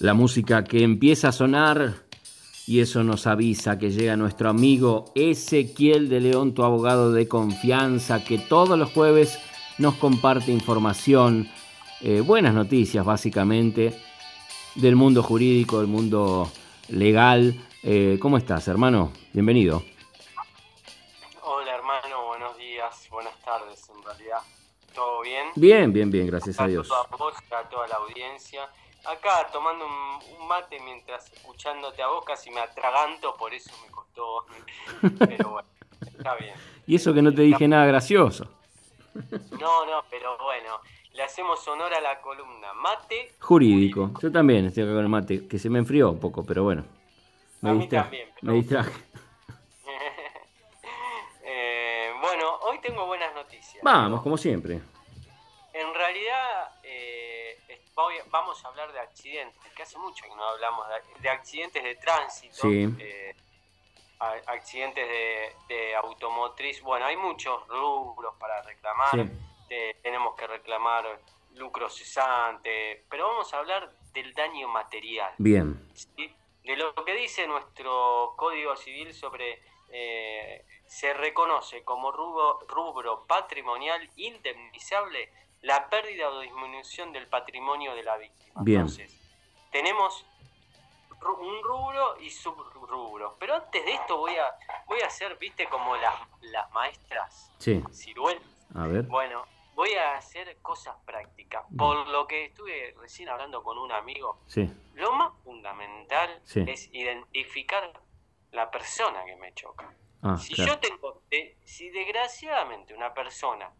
La música que empieza a sonar y eso nos avisa que llega nuestro amigo Ezequiel de León, tu abogado de confianza, que todos los jueves nos comparte información, eh, buenas noticias básicamente, del mundo jurídico, del mundo legal. Eh, ¿Cómo estás, hermano? Bienvenido. Bien? Bien, bien, gracias a Dios. A toda, a toda la audiencia acá tomando un, mate mientras escuchándote a vos casi me atraganto, por eso me costó. Pero bueno, está bien. Y eso que no te dije nada gracioso. No, no, pero bueno, le hacemos honor a la columna. Mate. Jurídico. Yo también estoy acá con el mate, que se me enfrió un poco, pero bueno. Me, a mí también, me distraje. Eh, bueno, hoy tengo buenas noticias. Vamos, como siempre. En realidad, vamos a hablar de accidentes, que hace mucho que no hablamos de, accidentes de tránsito, eh, accidentes de, automotriz. Bueno, hay muchos rubros para reclamar. tenemos que reclamar lucro cesante, pero vamos a hablar del daño material. Bien. De lo que dice nuestro Código Civil sobre eh, se reconoce como rubro, rubro patrimonial indemnizable la pérdida o disminución del patrimonio de la víctima. Bien. Entonces, tenemos un rubro y subrubro. Pero antes de esto voy a, voy a hacer, viste, como las, las maestras sí. ciruelas. A ver. Bueno, voy a hacer cosas prácticas. Por lo que estuve recién hablando con un amigo, sí. lo más fundamental es identificar la persona que me choca. Ah, si yo tengo, si desgraciadamente una persona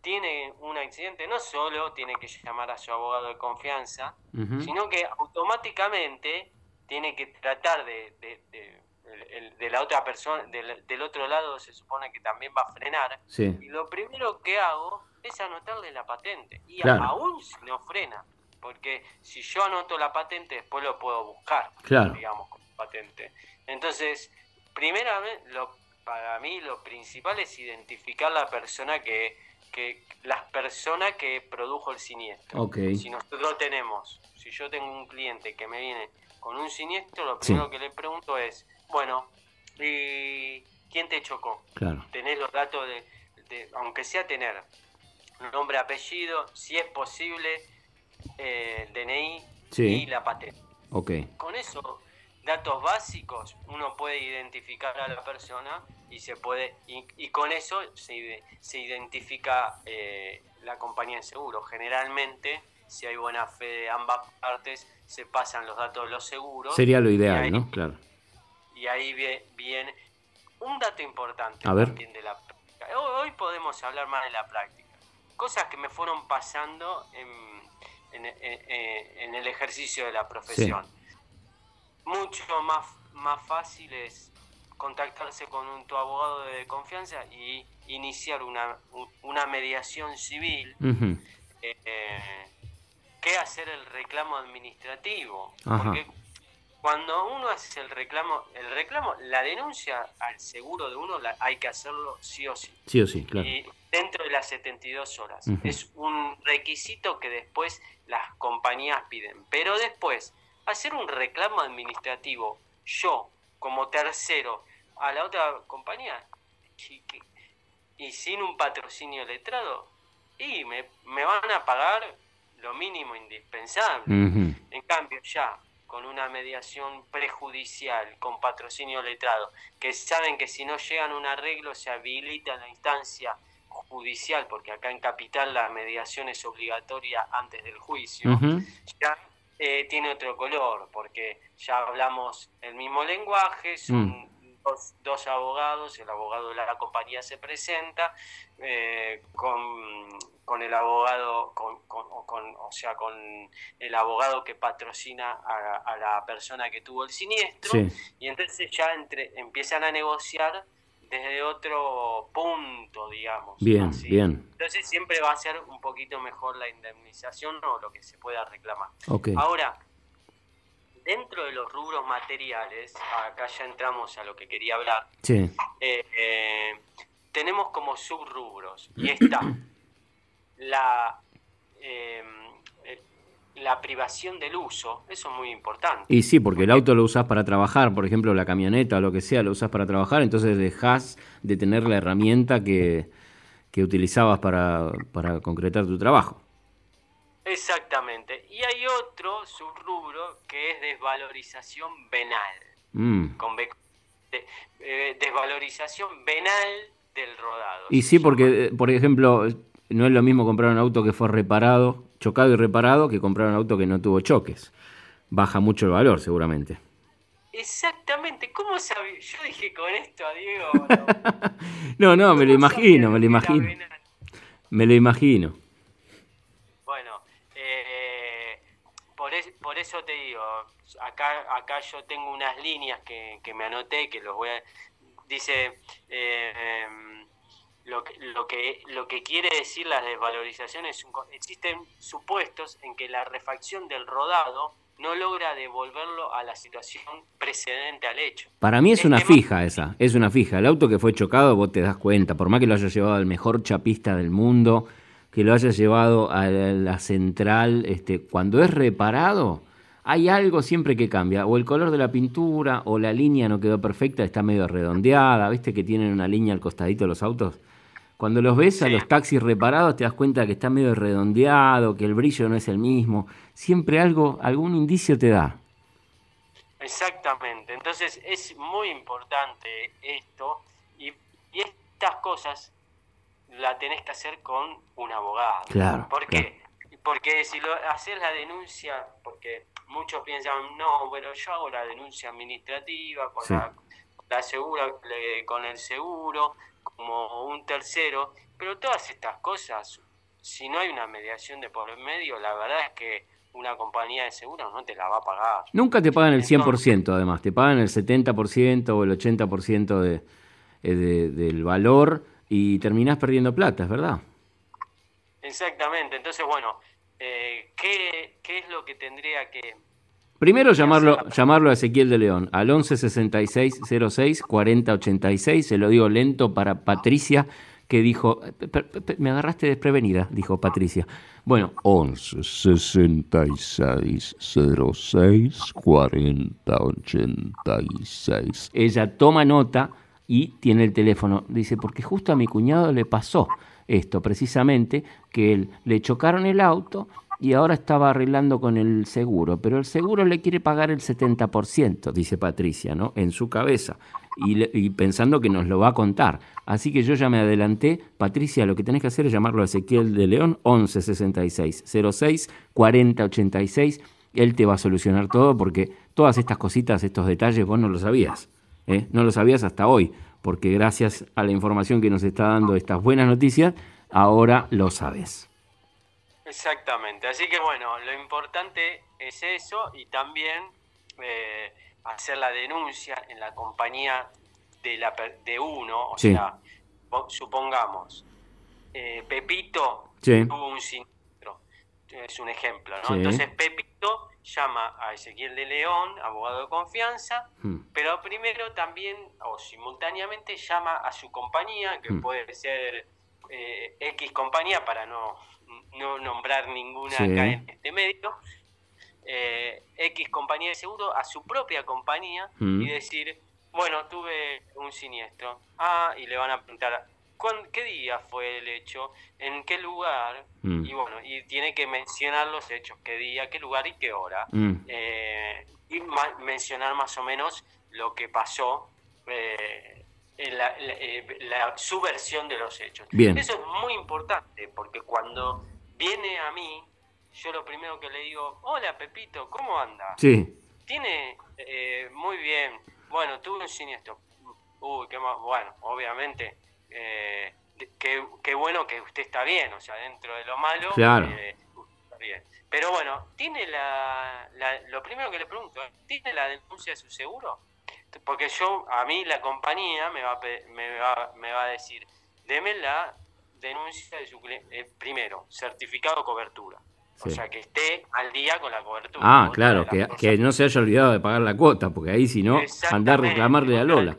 tiene un accidente, no solo tiene que llamar a su abogado de confianza, sino que automáticamente tiene que tratar de, de, la otra persona, del, otro lado se supone que también va a frenar. Y lo primero que hago es anotarle la patente. Y aún si no frena, porque si yo anoto la patente, después lo puedo buscar, digamos, con patente. Entonces, primeramente, lo, para mí lo principal es identificar la persona que que las personas que produjo el siniestro. Si nosotros tenemos, si yo tengo un cliente que me viene con un siniestro, lo primero que le pregunto es, bueno, ¿y quién te chocó? Claro. Tenés los datos de, aunque sea tener nombre, apellido, si es posible, eh, el DNI y la patente. Okay. Con eso datos básicos uno puede identificar a la persona y se puede y, con eso se, se identifica eh, la compañía de seguro. Generalmente si hay buena fe de ambas partes se pasan los datos de los seguros. Sería lo ideal no claro. y ahí viene un dato importante a ver. De la práctica. Hoy, podemos hablar más de la práctica. Cosas que me fueron pasando en, en, el ejercicio de la profesión. Mucho más, más fácil es contactarse con un, tu abogado de confianza y iniciar una, una mediación civil eh, que hacer el reclamo administrativo. Porque cuando uno hace el reclamo, el reclamo, la denuncia al seguro de uno la, hay que hacerlo sí o sí. Sí o sí, claro. Y dentro de las 72 horas. Es un requisito que después las compañías piden. Pero después, hacer un reclamo administrativo yo como tercero a la otra compañía y, sin un patrocinio letrado y me, van a pagar lo mínimo indispensable. En cambio ya con una mediación prejudicial con patrocinio letrado, que saben que si no llegan a un arreglo se habilita la instancia judicial, porque acá en Capital la mediación es obligatoria antes del juicio, ya eh, tiene otro color, porque ya hablamos el mismo lenguaje, son dos, abogados, el abogado de la compañía se presenta eh, con, el abogado, con, o sea, con el abogado que patrocina a, la persona que tuvo el siniestro, y entonces ya entre, empiezan a negociar desde otro punto, digamos. Bien, bien. Entonces siempre va a ser un poquito mejor la indemnización o lo que se pueda reclamar. Okay. Ahora, dentro de los rubros materiales, acá ya entramos a lo que quería hablar, sí. Eh, eh, tenemos como subrubros y está la, eh, la privación del uso, eso es muy importante. Y sí, porque el auto lo usas para trabajar, por ejemplo, la camioneta o lo que sea, lo usas para trabajar, entonces dejas de tener la herramienta que, que utilizabas para, para concretar tu trabajo. Exactamente. Hay otro subrubro que es desvalorización venal. Mm. Con eh, desvalorización venal del rodado. Y sí, porque, eh, por ejemplo, no es lo mismo comprar un auto que fue reparado, chocado y reparado, que comprar un auto que no tuvo choques. Baja mucho el valor, seguramente. Exactamente, ¿cómo sabía? Yo dije con esto a Diego. no, no, me lo imagino, me lo imagino. Me lo imagino. Bueno, eh, por, por, eso te digo, acá, acá yo tengo unas líneas que, que me anoté, que los voy a... Dice, eh, lo que, lo que, lo que quiere decir las desvalorizaciones, existen supuestos en que la refacción del rodado no logra devolverlo a la situación precedente al hecho. Para mí es una fija esa, es una fija. El auto que fue chocado, vos te das cuenta, por más que lo hayas llevado al mejor chapista del mundo, que lo hayas llevado a la central, este, cuando es reparado, hay algo siempre que cambia, o el color de la pintura, o la línea no quedó perfecta, está medio redondeada, viste que tienen una línea al costadito los autos. Cuando los ves a los taxis reparados te das cuenta que está medio redondeado, que el brillo no es el mismo. Siempre algo, algún indicio te da. Exactamente. Entonces es muy importante esto y, estas cosas la tenés que hacer con un abogado. Claro. ¿Por qué? Porque si lo haces la denuncia, porque muchos piensan, no, bueno, yo hago la denuncia administrativa con la, la segura, con el seguro, como un tercero, pero todas estas cosas, si no hay una mediación de por medio, la verdad es que una compañía de seguros no te la va a pagar. Nunca te pagan el 100% además, te pagan el 70% o el 80% de, eh, de, del valor y terminás perdiendo plata, es verdad. Exactamente, entonces bueno, eh, ¿qué, ¿qué es lo que tendría que Primero llamarlo, llamarlo a Ezequiel de León al 11 66 06 40 86. Se lo digo lento para Patricia, que dijo, me agarraste desprevenida, dijo Patricia. Bueno, 11 66 06 40 86. Ella toma nota y tiene el teléfono. Dice, porque justo a mi cuñado le pasó esto, precisamente, que él, le chocaron el auto y ahora estaba arreglando con el seguro, pero el seguro le quiere pagar el 70%, dice Patricia, ¿no? En su cabeza, y, pensando que nos lo va a contar. Así que yo ya me adelanté. Patricia, lo que tenés que hacer es llamarlo a Ezequiel de León, 11 66 06 40 86. Él te va a solucionar todo porque todas estas cositas, estos detalles, vos no lo sabías. ¿eh? No lo sabías hasta hoy, porque gracias a la información que nos está dando estas buenas noticias, ahora lo sabes. Exactamente, así que bueno, lo importante es eso y también eh, hacer la denuncia en la compañía de, la, de uno, o sea, supongamos, eh, Pepito tuvo un es un ejemplo, ¿no? Entonces Pepito llama a Ezequiel de León, abogado de confianza, hmm. pero primero también o simultáneamente llama a su compañía, que hmm. puede ser eh, X compañía para no no nombrar ninguna acá en este medio, eh, X compañía de seguro a su propia compañía y decir, bueno, tuve un siniestro. Ah, y le van a preguntar, ¿qué día fue el hecho? ¿En qué lugar? Mm. Y bueno, y tiene que mencionar los hechos, qué día, qué lugar y qué hora. Mm. Eh, y mencionar más o menos lo que pasó. Eh, la, la, su versión de los hechos. Eso es muy importante porque cuando viene a mí, yo lo primero que le digo, hola Pepito, ¿cómo anda? Sí. Tiene, eh, muy bien, bueno, tuve un siniestro. Uy, qué más, bueno, obviamente, eh, qué, bueno que usted está bien, o sea, dentro de lo malo, claro. Eh, está bien. Pero bueno, ¿tiene la, lo primero que le pregunto, ¿tiene la denuncia de su seguro? Porque yo, a mí la compañía me va, me va, me va a decir, deme la denuncia de su cliente, eh, primero, certificado de cobertura. O sea, que esté al día con la cobertura. Ah, claro, que, que, no se haya olvidado de pagar la cuota, porque ahí si no, andar a reclamarle a Lola.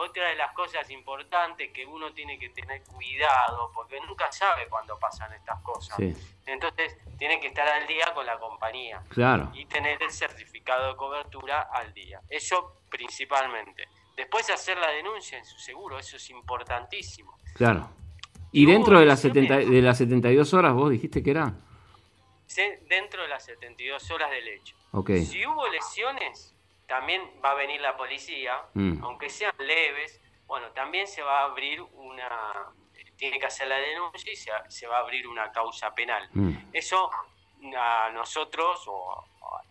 Otra de las cosas importantes que uno tiene que tener cuidado, porque nunca sabe cuándo pasan estas cosas. Entonces, tiene que estar al día con la compañía. Claro. Y tener el certificado de cobertura al día. Eso principalmente. Después hacer la denuncia en su seguro, eso es importantísimo. Claro. ¿Y dentro de las, 70, de las 72 horas vos dijiste que era? Dentro de las 72 horas del hecho. Okay. Si hubo lesiones, también va a venir la policía, mm. aunque sean leves, bueno, también se va a abrir una, tiene que hacer la denuncia y se, va a abrir una causa penal. Mm. Eso a nosotros o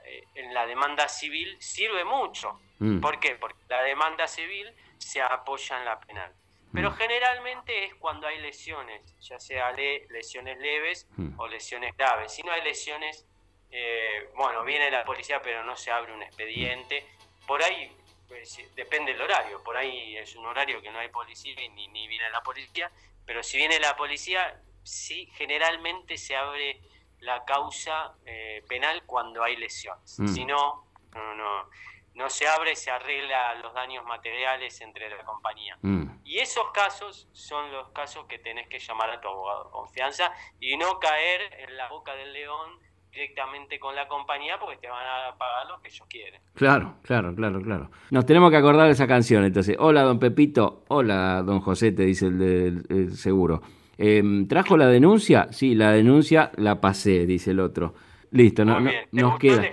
eh, en la demanda civil sirve mucho. Mm. ¿Por qué? Porque la demanda civil se apoya en la penal. Pero generalmente es cuando hay lesiones, ya sea lesiones leves o lesiones graves. Si no hay lesiones, eh, bueno, viene la policía pero no se abre un expediente. Por ahí pues, depende del horario, por ahí es un horario que no hay policía ni, ni viene la policía, pero si viene la policía, sí, generalmente se abre la causa eh, penal cuando hay lesiones. Mm. Si no, no, no, no se abre, se arregla los daños materiales entre la compañía. Mm. Y esos casos son los casos que tenés que llamar a tu abogado de confianza y no caer en la boca del león directamente con la compañía porque te van a pagar lo que ellos quieren. Claro, claro, claro, claro. Nos tenemos que acordar de esa canción, entonces. Hola, don Pepito. Hola, don José, te dice el del seguro. Em, ¿Trajo la denuncia? Sí, la denuncia la pasé, dice el otro. Listo, no, nos queda.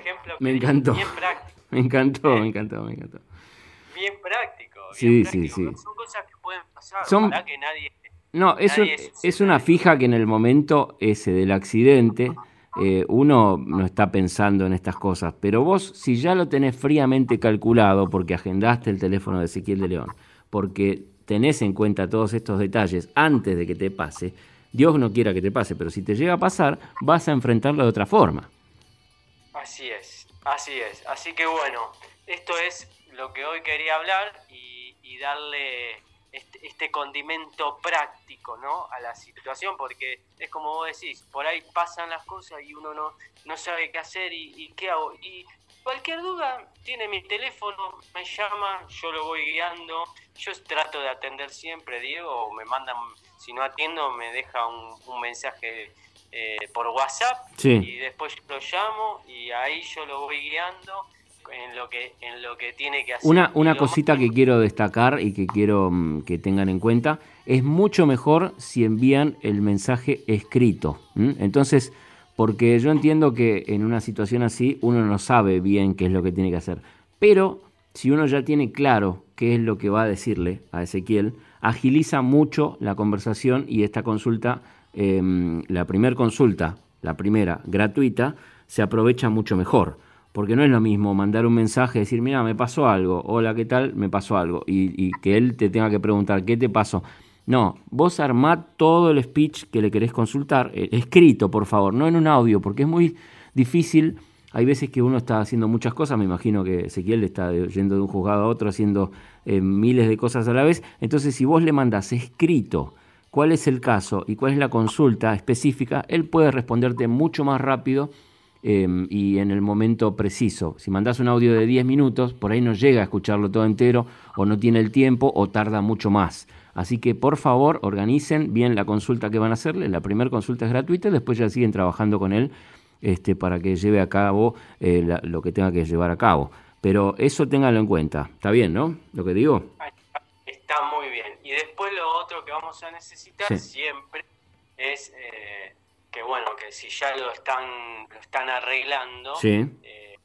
me encantó. Bien práctico. Me encantó, me encantó, me encantó. Bien práctico. sí, sí, sí. Son cosas que pueden pasar. Son... Que nadie, no, es, es una fija que en el momento ese del accidente eh, uno no está pensando en estas cosas, pero vos si ya lo tenés fríamente calculado porque agendaste el teléfono de Ezequiel de León, porque tenés en cuenta todos estos detalles antes de que te pase, Dios no quiera que te pase, pero si te llega a pasar, vas a enfrentarlo de otra forma. Así es, así es. Así que bueno, esto es lo que hoy quería hablar y darle este, este, condimento práctico ¿no? a la situación, porque es como vos decís, por ahí pasan las cosas y uno no, no sabe qué hacer y, qué hago. Y cualquier duda, tiene mi teléfono, me llama, yo lo voy guiando, yo trato de atender siempre, Diego, o me mandan, si no atiendo, me deja un, mensaje eh, por WhatsApp y después lo llamo y ahí yo lo voy guiando en lo que, en lo que tiene que hacer. Una, una cosita que quiero destacar y que quiero mm, que tengan en cuenta, es mucho mejor si envían el mensaje escrito. Entonces, porque yo entiendo que en una situación así uno no sabe bien qué es lo que tiene que hacer, pero si uno ya tiene claro qué es lo que va a decirle a Ezequiel, agiliza mucho la conversación y esta consulta, em, la primera consulta, la primera gratuita, se aprovecha mucho mejor porque no es lo mismo mandar un mensaje, decir, mira, me pasó algo, hola, ¿qué tal? Me pasó algo, y, que él te tenga que preguntar, ¿qué te pasó? No, vos armad todo el speech que le querés consultar, eh, escrito, por favor, no en un audio, porque es muy difícil. Hay veces que uno está haciendo muchas cosas, me imagino que Ezequiel está yendo de un juzgado a otro haciendo eh, miles de cosas a la vez. Entonces, si vos le mandás escrito cuál es el caso y cuál es la consulta específica, él puede responderte mucho más rápido Em, y en el momento preciso. Si mandas un audio de 10 minutos, por ahí no llega a escucharlo todo entero, o no tiene el tiempo, o tarda mucho más. Así que por favor organicen bien la consulta que van a hacerle. La primera consulta es gratuita, después ya siguen trabajando con él este, para que lleve a cabo eh, lo que tenga que llevar a cabo. Pero eso ténganlo en cuenta. ¿Está bien, no? Lo que digo. Está muy bien. Y después lo otro que vamos a necesitar siempre es eh, que bueno, que si ya lo están, lo están arreglando, eh,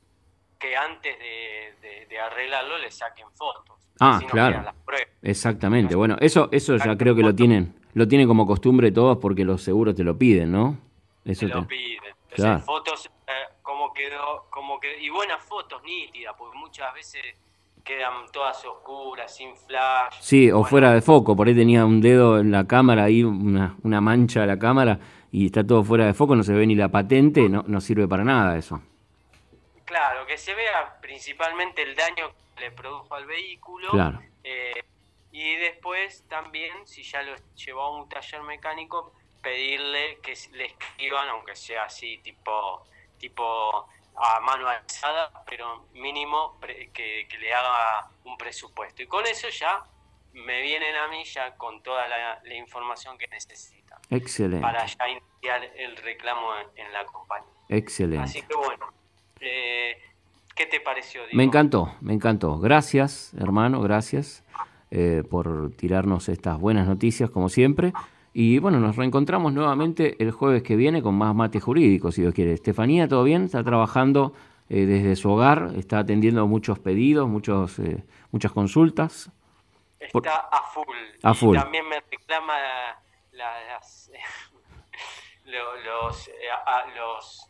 que antes de, arreglarlo le saquen fotos. Ah, claro. Exactamente. Bueno, eso, eso ya creo que lo tienen, lo tienen como costumbre todos porque los seguros te lo piden, ¿no? Eso te lo piden. Entonces, fotos, eh, como quedó, como que y buenas fotos nítidas, porque muchas veces quedan todas oscuras, sin flash. Sí, o fuera de foco, por ahí tenía un dedo en la cámara, ahí una, una mancha de la cámara y está todo fuera de foco, no se ve ni la patente, no, no sirve para nada eso. Claro, que se vea principalmente el daño que le produjo al vehículo. Claro. Eh, y después también, si ya lo llevó a un taller mecánico, pedirle que le escriban, aunque sea así, tipo, tipo a mano alzada, pero mínimo que, que, le haga un presupuesto. Y con eso ya me vienen a mí ya con toda la, información que necesitan. Excelente. Para ya iniciar el reclamo en, la compañía. Excelente. Así que bueno, eh, ¿qué te pareció? Me encantó, me encantó. Gracias, hermano, gracias eh, por tirarnos estas buenas noticias, como siempre. Y bueno, nos reencontramos nuevamente el jueves que viene con más mate jurídico, si Dios quiere. Estefanía, ¿todo bien? Está trabajando eh, desde su hogar, está atendiendo muchos pedidos, muchos, muchas consultas. Está a full. A full. Y también me reclama las, los, eh, los,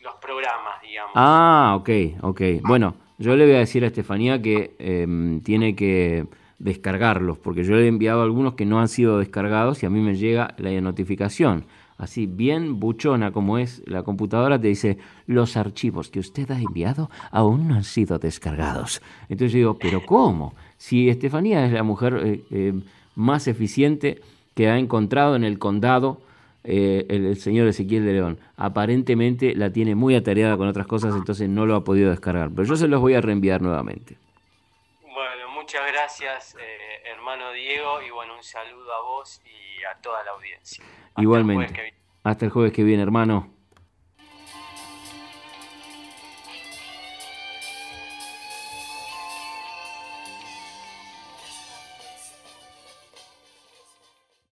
los, programas, digamos. Ah, ok, ok. Bueno, yo le voy a decir a Estefanía que em, tiene que descargarlos, porque yo le he enviado algunos que no han sido descargados y a mí me llega la notificación. Así, bien buchona como es la computadora, te dice, los archivos que usted ha enviado aún no han sido descargados. Entonces yo digo, ¿pero cómo? si Estefanía es la mujer eh, eh, más eficiente que ha encontrado en el condado eh, el, señor Ezequiel de León. Aparentemente la tiene muy atareada con otras cosas, entonces no lo ha podido descargar. Pero yo se los voy a reenviar nuevamente. Bueno, muchas gracias, hermano Diego, y bueno, un saludo a vos a toda la audiencia. Igualmente. hasta el jueves que viene, hermano.